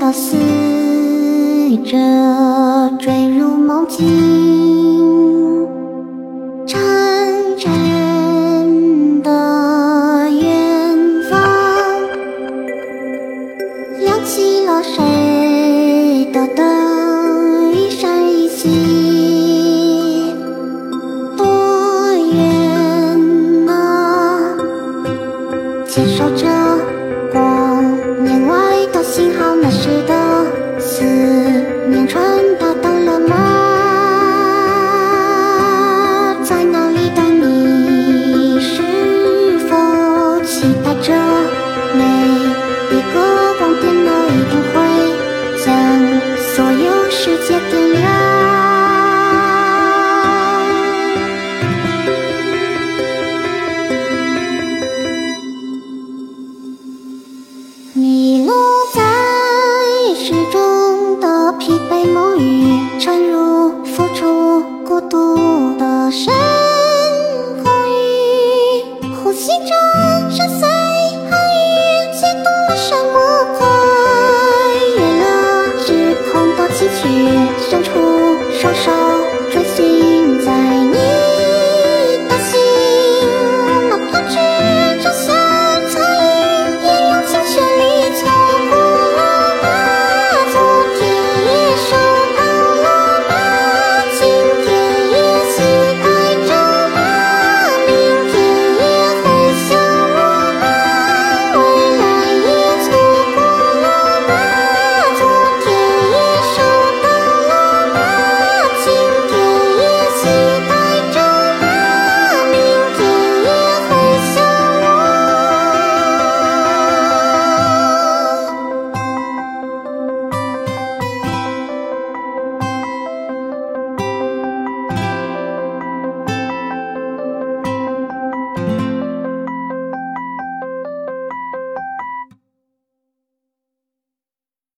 朝思着坠入梦境，沉沉的远方。亮起了谁的灯，一闪一息。多远呐？牵手着。是